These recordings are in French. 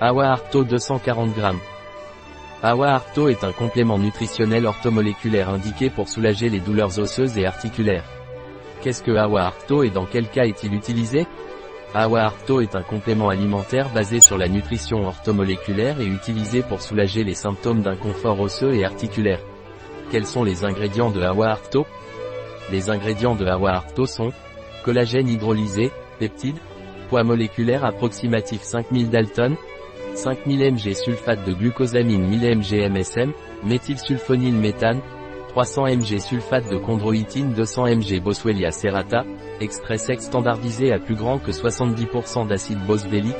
Awa Arto 240 g. Awa Arto est un complément nutritionnel orthomoléculaire indiqué pour soulager les douleurs osseuses et articulaires. Qu'est-ce que Awa Arto et dans quel cas est-il utilisé? Awa Arto est un complément alimentaire basé sur la nutrition orthomoléculaire et utilisé pour soulager les symptômes d'inconfort osseux et articulaire. Quels sont les ingrédients de Awa Arto? Les ingrédients de Awa Arto sont collagène hydrolysé, peptides, poids moléculaire approximatif 5000 Dalton, 5000 mg sulfate de glucosamine 1000 mg MSM, méthylsulfonyle méthane, 300 mg sulfate de chondroïtine 200 mg Boswellia serrata, extrait sec standardisé à plus grand que 70% d'acide boswellique,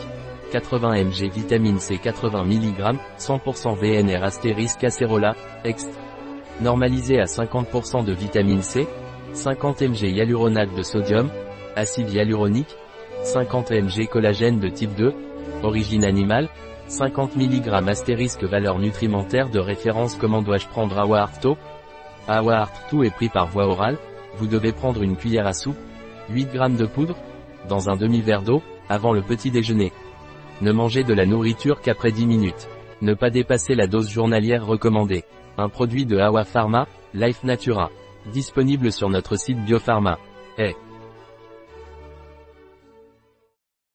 80 mg vitamine C 80 mg, 100% VNR astérisque acerola, extrait. Normalisé à 50% de vitamine C, 50 mg hyaluronate de sodium, acide hyaluronique, 50 mg collagène de type 2, origine animale, 50 mg astérisque valeur nutrimentaire de référence Comment dois-je prendre Awa Arto Awa Arto est pris par voie orale, vous devez prendre une cuillère à soupe, 8 g de poudre, dans un demi-verre d'eau, avant le petit déjeuner. Ne mangez de la nourriture qu'après 10 minutes. Ne pas dépasser la dose journalière recommandée. Un produit de Awa Pharma, Life Natura. Disponible sur notre site Biopharma. Eh,